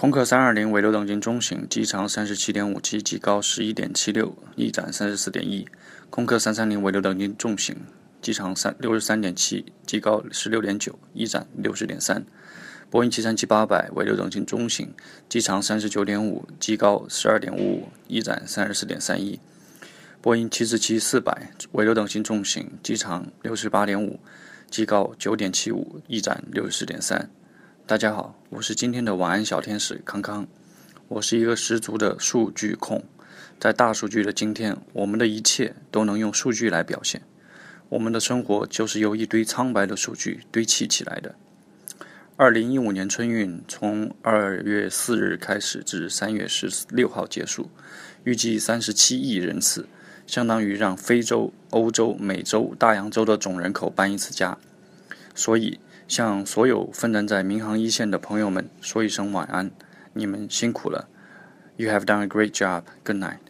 空客三二零尾流等径中型，机长三十七点五七，机高十一点七六，翼展三十四点一。空客三三零尾流等径重型，机长三六十三点七，机高十六点九，翼展六十点三。波音七三七八百尾流等径中型，机长三十九点五，机高十二点五五，翼展三十四点三一。波音七四七四百尾流等径重型，机长六十八点五，机高九点七五，翼展六十四点三。大家好，我是今天的晚安小天使康康。我是一个十足的数据控，在大数据的今天，我们的一切都能用数据来表现。我们的生活就是由一堆苍白的数据堆砌起来的。二零一五年春运从二月四日开始至三月十六号结束，预计三十七亿人次，相当于让非洲、欧洲、美洲、大洋洲的总人口搬一次家。所以。向所有奋战在民航一线的朋友们说一声晚安，你们辛苦了。You have done a great job. Good night.